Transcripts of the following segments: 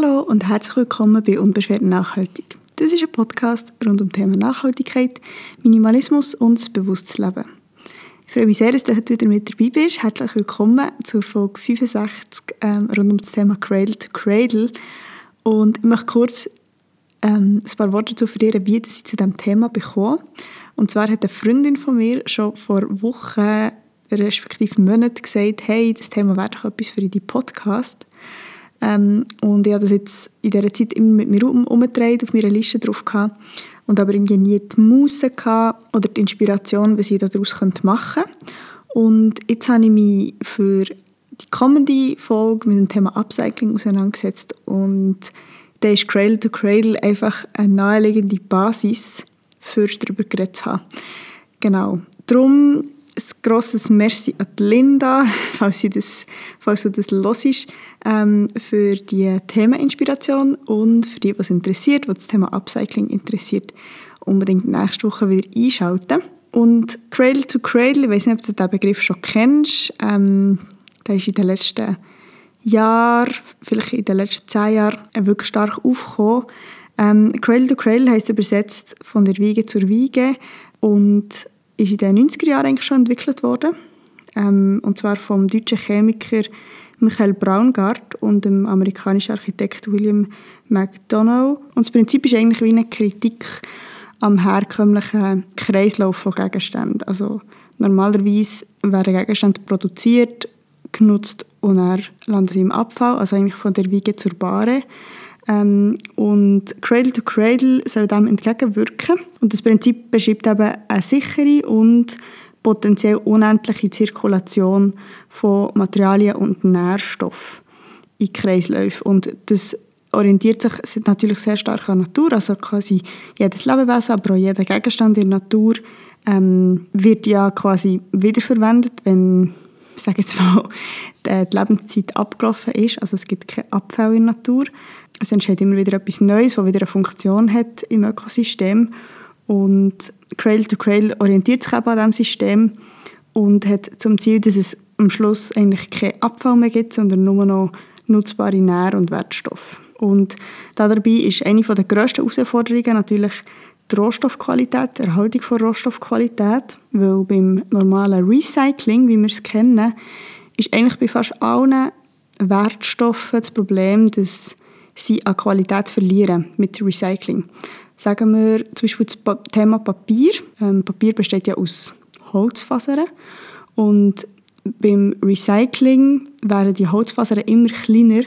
Hallo und herzlich willkommen bei Unbeschwert Nachhaltig. Das ist ein Podcast rund um Thema Nachhaltigkeit, Minimalismus und das bewusstes Leben. Ich freue mich sehr, dass du heute wieder mit dabei bist. Herzlich willkommen zur Folge 65 ähm, rund um das Thema Cradle to Cradle. Und ich möchte kurz ähm, ein paar Worte dazu verlieren, wie ich zu diesem Thema bekomme. Und zwar hat eine Freundin von mir schon vor Wochen, respektive Monaten gesagt, hey, das Thema wäre doch etwas für die Podcast. Ähm, und ich habe das jetzt in dieser Zeit immer mit mir um, umgedreht, auf meiner Liste drauf gehabt und aber irgendwie nie die Muße oder die Inspiration, was ich daraus machen könnte. Und jetzt habe ich mich für die kommende Folge mit dem Thema Upcycling auseinandergesetzt und da ist Cradle to Cradle einfach eine naheliegende Basis, für darüber geredet zu haben. Genau. Darum ein grosses Merci an Linda, falls, sie das, falls du das hörst, ähm, für die Themeninspiration und für die, was interessiert, was das Thema Upcycling interessiert, unbedingt nächste Woche wieder einschalten. Und Cradle to Cradle, ich weiß nicht, ob du diesen Begriff schon kennst, ähm, der ist in den letzten Jahren, vielleicht in den letzten zehn Jahren, wirklich stark aufgekommen. Ähm, Cradle to Cradle heisst übersetzt von der Wiege zur Wiege und ist in den 90er Jahren eigentlich schon entwickelt worden. Ähm, und zwar vom deutschen Chemiker Michael Braungart und dem amerikanischen Architekt William McDonough. Und das Prinzip ist eigentlich wie eine Kritik am herkömmlichen Kreislauf von Gegenständen. Also normalerweise werden Gegenstände produziert, genutzt und dann landen sie im Abfall, also eigentlich von der Wiege zur Bahre. Ähm, und Cradle to Cradle soll dem entgegenwirken. Und das Prinzip beschreibt eben eine sichere und potenziell unendliche Zirkulation von Materialien und Nährstoffen in Kreisläufen. Und das orientiert sich natürlich sehr stark an Natur, also quasi jedes Lebewesen, aber auch jeder Gegenstand in der Natur ähm, wird ja quasi wiederverwendet, wenn ich sage jetzt mal, die Lebenszeit abgelaufen ist. Also es gibt keinen Abfall in der Natur. Es entsteht immer wieder etwas Neues, das wieder eine Funktion hat im Ökosystem. Und Cradle to Cradle orientiert sich eben an diesem System und hat zum Ziel, dass es am Schluss eigentlich keinen Abfall mehr gibt, sondern nur noch nutzbare Nähr- und Wertstoffe. Und dabei ist eine der grössten Herausforderungen natürlich die Rohstoffqualität, die Erhaltung von Rohstoffqualität, weil beim normalen Recycling, wie wir es kennen, ist eigentlich bei fast allen Wertstoffen das Problem, dass sie an Qualität verlieren mit Recycling. Sagen wir zum Beispiel das Thema Papier. Ähm, Papier besteht ja aus Holzfasern und beim Recycling werden die Holzfasern immer kleiner,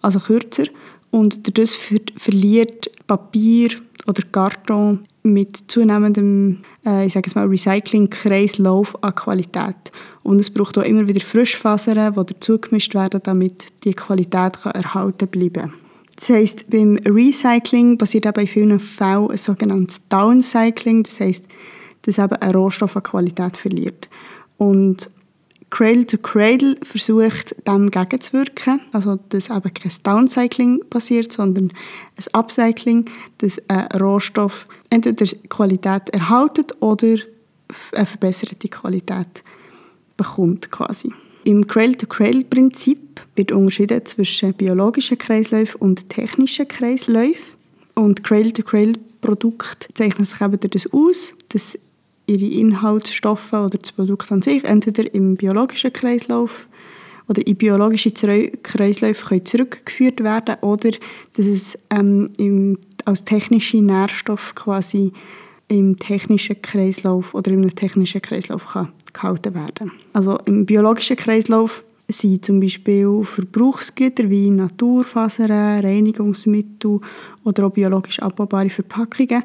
also kürzer und dadurch ver verliert Papier oder Karton mit zunehmendem äh, ich sage es mal, Recycling-Kreislauf an Qualität. Und es braucht auch immer wieder Frischfasern, die dazugemischt werden, damit die Qualität kann erhalten bleiben Das heisst, beim Recycling passiert eben in vielen Fällen ein sogenanntes Downcycling. Das heisst, dass eben ein Rohstoff an Qualität verliert. Und Cradle to Cradle versucht, dem entgegenzuwirken. Also, dass eben kein Downcycling passiert, sondern ein Upcycling, dass ein Rohstoff entweder Qualität erhaltet oder eine verbesserte Qualität bekommt quasi. Im Cradle-to-Cradle-Prinzip wird unterschieden zwischen biologischen Kreisläufen und technischen Kreisläufen. Und Cradle-to-Cradle-Produkte zeichnen sich eben das aus, dass ihre Inhaltsstoffe oder das Produkt an sich entweder im biologischen Kreislauf oder in biologische Kreisläufe können zurückgeführt werden oder dass es ähm, im, als technische Nährstoff quasi im technischen Kreislauf oder einem technischen Kreislauf kann gehalten werden. Also im biologischen Kreislauf sind zum Beispiel Verbrauchsgüter wie Naturfasern, Reinigungsmittel oder auch biologisch abbaubare Verpackungen,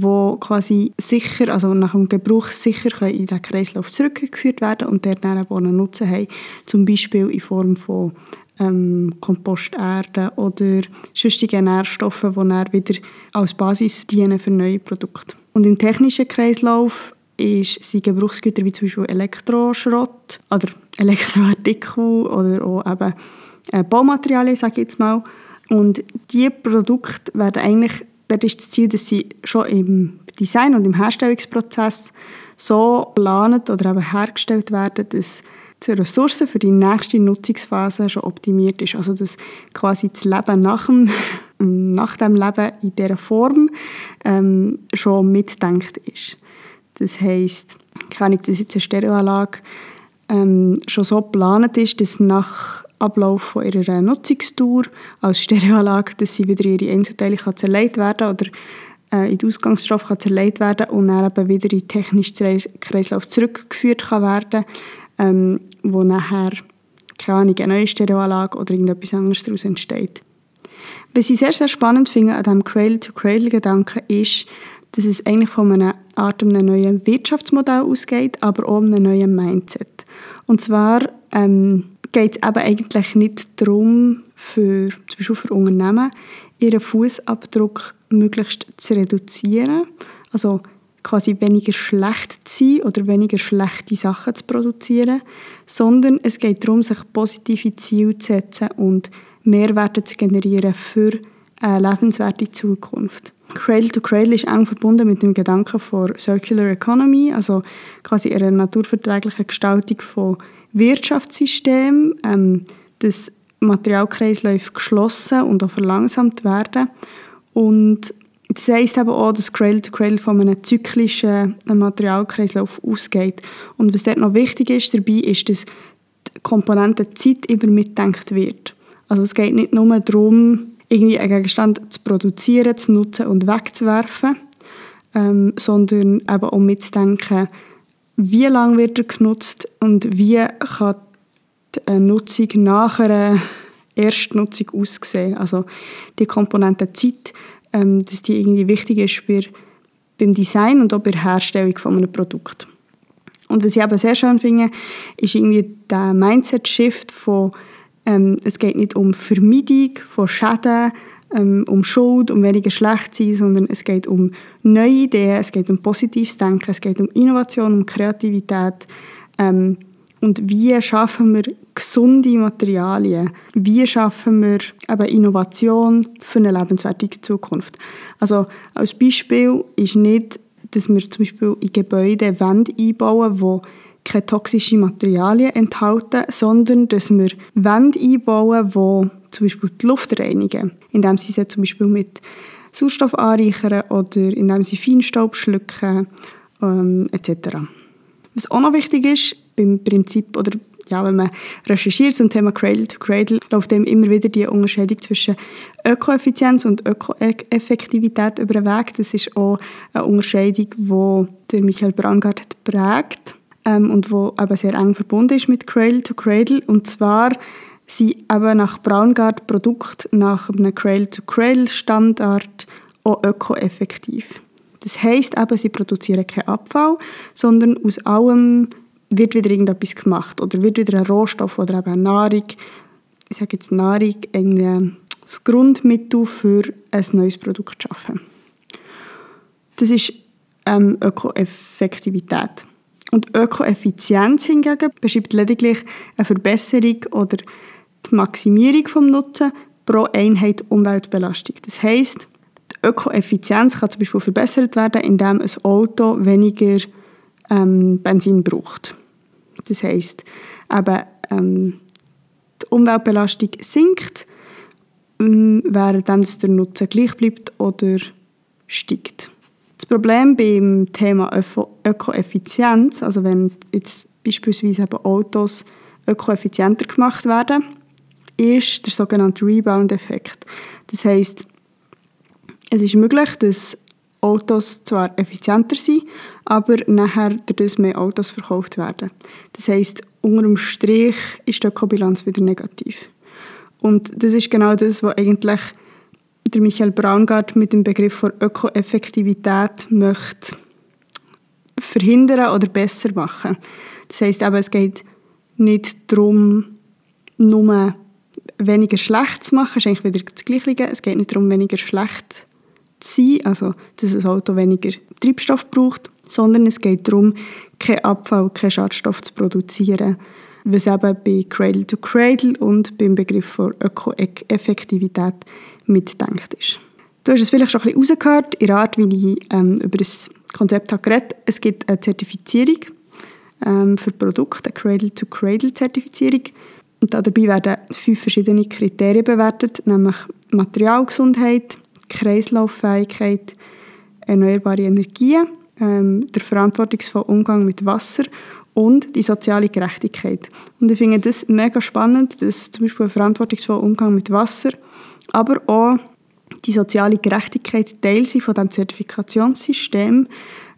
die quasi sicher, also nach dem Gebrauch sicher in den Kreislauf zurückgeführt werden und dort dann auch einen Nutzen haben, zum Beispiel in Form von ähm, Komposterde oder sonstigen Nährstoffen, die dann wieder als Basis dienen für neue Produkte. Und im technischen Kreislauf ist, sind Gebrauchsgüter wie zum Beispiel Elektroschrott oder Elektroartikel oder auch eben äh, Baumaterialien, sage ich jetzt mal. Und diese Produkte werden eigentlich, dort ist das Ziel, dass sie schon im Design und im Herstellungsprozess so geplant oder eben hergestellt werden, dass die Ressourcen für die nächste Nutzungsphase schon optimiert ist. Also dass quasi das Leben nach dem, nach dem Leben in dieser Form ähm, schon mitdenkt ist. Das heisst, kann ich, dass jetzt eine Stereoanlage ähm, schon so geplant ist, dass nach Ablauf von ihrer Nutzungstour als Stereoanlage, dass sie wieder ihre Einzelteile kann zerlegt werden oder äh, in den Ausgangsstoff kann zerlegt werden und dann eben wieder in den technischen Kreislauf zurückgeführt kann werden, ähm, wo nachher keine Ahnung, eine neue Stereoanlage oder irgendetwas anderes daraus entsteht. Was ich sehr, sehr spannend finde an diesem Cradle-to-Cradle-Gedanken ist, dass es eigentlich von einer Art einem neuen Wirtschaftsmodell ausgeht, aber auch einem neuen Mindset. Und zwar ähm, geht es eben eigentlich nicht darum, für, zum Beispiel für Unternehmen, ihren Fußabdruck möglichst zu reduzieren, also quasi weniger schlecht zu sein oder weniger schlechte Sachen zu produzieren, sondern es geht darum, sich positive Ziele zu setzen und Mehrwerte zu generieren für eine lebenswerte Zukunft. Cradle to Cradle ist eng verbunden mit dem Gedanken von Circular Economy, also quasi einer naturverträglichen Gestaltung von Wirtschaftssystemen, ähm, dass Materialkreisläufe geschlossen und auch verlangsamt werden. Und das heisst eben auch, dass Cradle to Cradle von einem zyklischen Materialkreislauf ausgeht. Und was dort noch wichtig ist dabei, ist, dass die Komponente Zeit immer mitdenkt wird. Also es geht nicht nur darum, irgendwie einen Gegenstand zu produzieren, zu nutzen und wegzuwerfen, ähm, sondern eben auch mitzudenken, wie lange wird er genutzt und wie kann die Nutzung nach einer Erstnutzung aussehen. Also die Komponente Zeit, ähm, dass die irgendwie wichtig ist bei, beim Design und auch bei der Herstellung von einem Produkt. Und was ich eben sehr schön finde, ist irgendwie der Mindset-Shift von ähm, es geht nicht um Vermeidung von Schäden, ähm, um Schuld, um weniger schlecht sein, sondern es geht um neue Ideen, es geht um positives Denken, es geht um Innovation, um Kreativität. Ähm, und wie schaffen wir gesunde Materialien? Wie schaffen wir eben Innovation für eine lebenswerte Zukunft? Also als Beispiel ist nicht, dass wir zum Beispiel in Gebäude Wände einbauen, die keine toxischen Materialien enthalten, sondern dass wir Wände einbauen, die zum Beispiel die Luft reinigen, indem sie sie zum Beispiel mit Sauerstoff anreichern oder indem sie Feinstaub schlucken ähm, etc. Was auch noch wichtig ist, beim Prinzip oder ja, wenn man recherchiert zum Thema Cradle to Cradle, läuft eben immer wieder die Unterscheidung zwischen Ökoeffizienz und Ökoeffektivität über den Weg. Das ist auch eine Unterscheidung, die Michael Brangard prägt ähm, und wo eben sehr eng verbunden ist mit Cradle to Cradle. Und zwar sind eben nach Braungart Produkt nach einem Cradle to Cradle Standard auch ökoeffektiv. Das heisst eben, sie produzieren keinen Abfall, sondern aus allem wird wieder irgendetwas gemacht oder wird wieder ein Rohstoff oder eben eine Nahrung, ich sage jetzt Nahrung, ein, Grundmittel für ein neues Produkt zu schaffen. Das ist ähm, Ökoeffektivität. Und Ökoeffizienz hingegen beschreibt lediglich eine Verbesserung oder die Maximierung des Nutzen pro Einheit Umweltbelastung. Das heisst, die Ökoeffizienz kann zum Beispiel verbessert werden, indem ein Auto weniger ähm, Benzin braucht. Das heisst, eben, ähm, die Umweltbelastung sinkt, ähm, während der Nutzen gleich bleibt oder steigt. Das Problem beim Thema Ökoeffizienz, also wenn jetzt beispielsweise eben Autos ökoeffizienter gemacht werden, ist der sogenannte Rebound-Effekt. Das heißt, es ist möglich, dass Autos zwar effizienter sind, aber nachher dadurch mehr Autos verkauft werden. Das heißt, unter dem Strich ist die Ökobilanz wieder negativ. Und das ist genau das, was eigentlich der Michael Braungart mit dem Begriff von Ökoeffektivität möchte verhindern oder besser machen. Das heißt aber, es geht nicht darum, nur weniger schlecht zu machen, das ist eigentlich wieder das Gleiche. Es geht nicht darum, weniger schlecht zu sein, also dass ein Auto weniger Treibstoff braucht, sondern es geht darum, keinen Abfall, keinen Schadstoff zu produzieren, was eben bei Cradle to Cradle und beim Begriff von Ökoeffektivität mitdenkt ist. Du hast es vielleicht schon ein bisschen rausgehört, in der Art, wie ich ähm, über das Konzept habe geredet Es gibt eine Zertifizierung ähm, für Produkte, eine Cradle-to-Cradle-Zertifizierung. Und dabei werden fünf verschiedene Kriterien bewertet, nämlich Materialgesundheit, Kreislauffähigkeit, erneuerbare Energien, ähm, der verantwortungsvolle Umgang mit Wasser und die soziale Gerechtigkeit. Und ich finde das mega spannend, dass zum Beispiel ein verantwortungsvoller Umgang mit Wasser, aber auch die soziale Gerechtigkeit Teil sind von diesem Zertifikationssystem.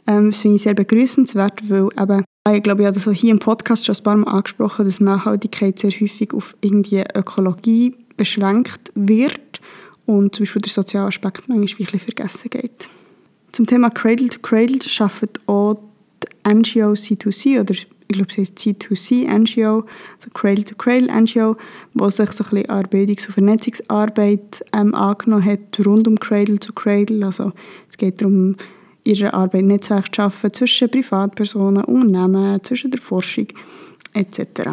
Ähm, das finde ich sehr begrüßenswert, weil eben, ich glaube, ich habe das auch hier im Podcast schon ein paar Mal angesprochen, dass Nachhaltigkeit sehr häufig auf irgendwie Ökologie beschränkt wird und zum Beispiel der soziale Aspekt manchmal ein vergessen geht. Zum Thema Cradle to Cradle arbeitet auch NGO C2C oder ich glaube, es heißt C2C NGO, also Cradle to Cradle NGO, wo sich so ein bisschen an und Vernetzungsarbeit ähm, angenommen hat rund um Cradle to Cradle. Also es geht darum, ihre Arbeit Netzwerk zu schaffen zwischen Privatpersonen, Unternehmen, zwischen der Forschung etc.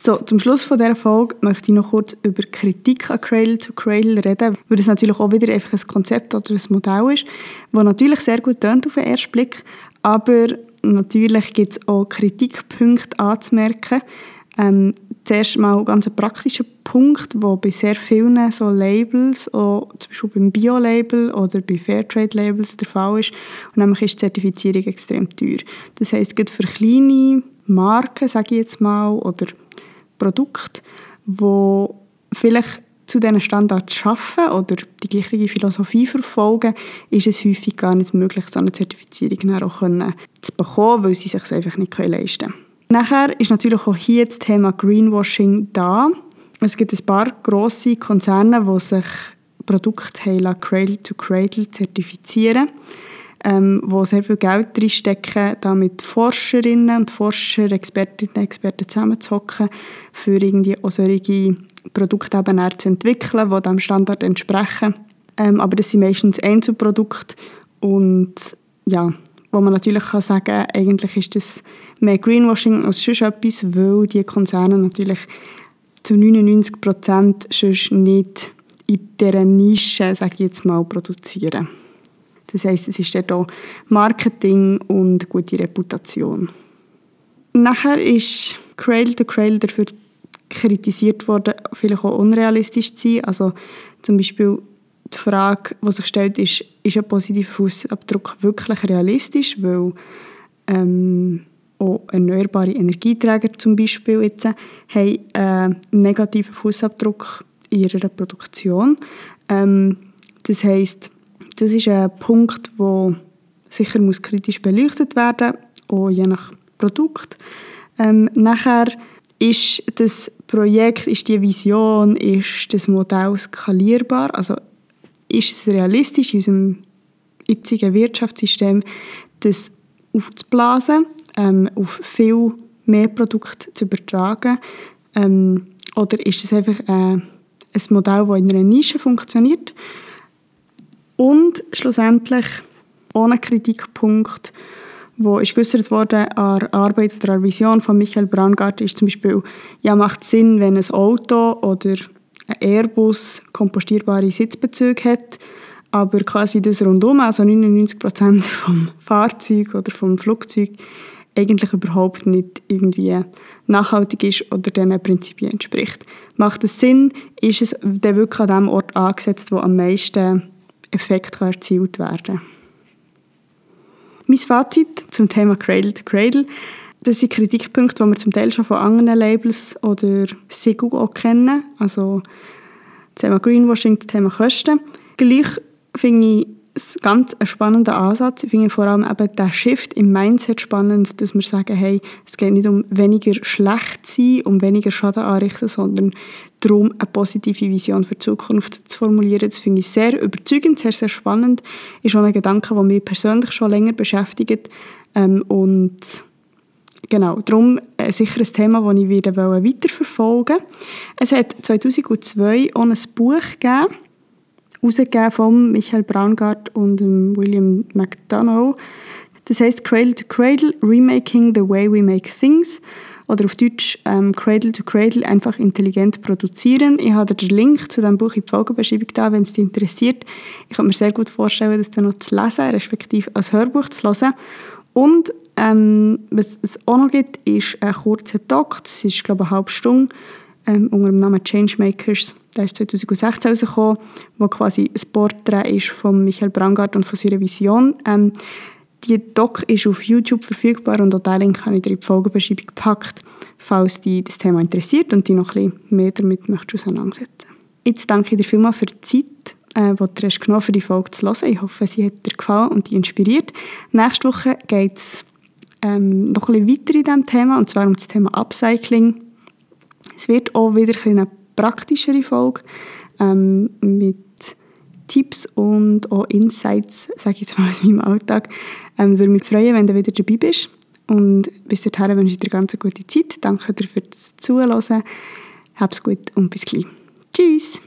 So, zum Schluss von dieser Folge möchte ich noch kurz über Kritik an Cradle to Cradle reden, weil es natürlich auch wieder einfach ein Konzept oder ein Modell ist, das natürlich sehr gut tönt auf den ersten Blick, aber natürlich gibt es auch Kritikpunkte anzumerken. Ähm, zuerst mal ganz ein praktischer Punkt, der bei sehr vielen so Labels, auch zum Beispiel beim Bio-Label oder bei Fairtrade-Labels der Fall ist. Und nämlich ist die Zertifizierung extrem teuer. Das heisst, gerade für kleine Marken, sage ich jetzt mal, oder Produkte, die vielleicht zu diesen Standards arbeiten oder die gleiche Philosophie verfolgen, ist es häufig gar nicht möglich, so eine Zertifizierung auch zu bekommen, weil sie sich einfach nicht leisten können. Nachher ist natürlich auch hier das Thema Greenwashing da. Es gibt ein paar grosse Konzerne, die sich Produkte Cradle to Cradle zertifizieren ähm, wo sehr viel Geld drinstecken, da mit Forscherinnen und Forscher, Expertinnen und Experten zusammenzuhocken, für irgendwie auch solche Produkte eben zu entwickeln, die diesem Standard entsprechen. Ähm, aber das sind meistens Einzelprodukte und ja, wo man natürlich kann sagen kann, eigentlich ist das mehr Greenwashing als sonst etwas, weil die Konzerne natürlich zu 99 Prozent sonst nicht in dieser Nische, sage ich jetzt mal, produzieren. Das heisst, es ist dort auch Marketing und gute Reputation. Nachher ist Cradle to Cradle dafür kritisiert worden, vielleicht auch unrealistisch zu sein. Also zum Beispiel die Frage, die sich stellt, ist, ist ein positiver Fußabdruck wirklich realistisch? Weil ähm, auch erneuerbare Energieträger zum Beispiel jetzt, haben einen negativen Fußabdruck in ihrer Produktion. Ähm, das heißt, das ist ein Punkt, der sicher muss kritisch beleuchtet werden muss, je nach Produkt. Ähm, nachher ist das Projekt, ist die Vision, ist das Modell skalierbar? Also ist es realistisch in unserem jetzigen Wirtschaftssystem, das aufzublasen, ähm, auf viel mehr Produkte zu übertragen? Ähm, oder ist es einfach äh, ein Modell, das in einer Nische funktioniert? Und schlussendlich, ohne Kritikpunkt, wo ist geäußert wurde an der Arbeit oder an der Vision von Michael Brandgart, ist zum Beispiel, ja, macht Sinn, wenn ein Auto oder ein Airbus kompostierbare Sitzbezüge hat, aber quasi das rundum, also 99 Prozent vom Fahrzeug oder vom Flugzeug, eigentlich überhaupt nicht irgendwie nachhaltig ist oder diesen Prinzipien entspricht. Macht es Sinn? Ist es dann wirklich an dem Ort angesetzt, wo am meisten Effekt erzielt werden Mein Fazit zum Thema Cradle to Cradle. Das sind Kritikpunkte, die wir zum Teil schon von anderen Labels oder Siegel auch kennen. Also das Thema Greenwashing, das Thema Kosten. Gleich finde ich es ganz ein spannender Ansatz. Ich finde vor allem eben der Shift im Mindset spannend, dass wir sagen, hey, es geht nicht um weniger schlecht sein, um weniger Schaden anrichten, sondern darum, eine positive Vision für die Zukunft zu formulieren. Das finde ich sehr überzeugend, sehr, sehr spannend. Ist auch ein Gedanke, der mich persönlich schon länger beschäftigt. Ähm, und genau, darum äh, ein Thema, das ich wieder weiterverfolgen wollte. Es hat 2002 auch ein Buch gegeben, herausgegeben von Michael Braungart und William McDonough. Das heißt Cradle to Cradle, Remaking the Way We Make Things oder auf Deutsch ähm, Cradle to Cradle, einfach intelligent produzieren. Ich habe den Link zu diesem Buch in die Folgenbeschreibung da, wenn es dich interessiert. Ich kann mir sehr gut vorstellen, das dann noch zu lesen, respektive als Hörbuch zu lesen. Und Ähm, was es auch noch gibt, ist ein kurzer Doc, das ist glaube ich eine halbe Stunde, ähm, unter dem Namen Changemakers. Der ist 2016 rausgekommen, wo quasi ein Porträt ist von Michael Brangard und von seiner Vision. Ähm, die Doc ist auf YouTube verfügbar und auch den Link habe ich in die Folgenbeschreibung gepackt, falls dich das Thema interessiert und dich noch ein bisschen mehr damit möchtest auseinandersetzen Jetzt danke ich dir vielmals für die Zeit, äh, die du hast genommen für die Folge zu hören. Ich hoffe, sie hat dir gefallen und dich inspiriert. Nächste Woche geht es ähm, noch ein bisschen weiter in diesem Thema, und zwar um das Thema Upcycling. Es wird auch wieder eine praktischere Folge ähm, mit Tipps und auch Insights, sage ich jetzt mal aus meinem Alltag. Ähm, würde mich freuen, wenn du wieder dabei bist. Und bis dahin wünsche ich dir ganz eine gute Zeit. Danke dir für das Zuhören. Hab's gut und bis gleich. Tschüss!